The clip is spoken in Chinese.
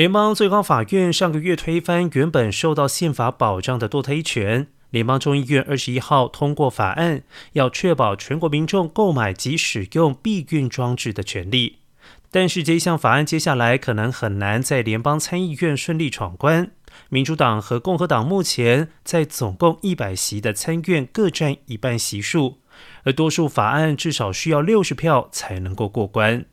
联邦最高法院上个月推翻原本受到宪法保障的堕胎权。联邦众议院二十一号通过法案，要确保全国民众购买及使用避孕装置的权利。但是，这一项法案接下来可能很难在联邦参议院顺利闯关。民主党和共和党目前在总共一百席的参院各占一半席数，而多数法案至少需要六十票才能够过关。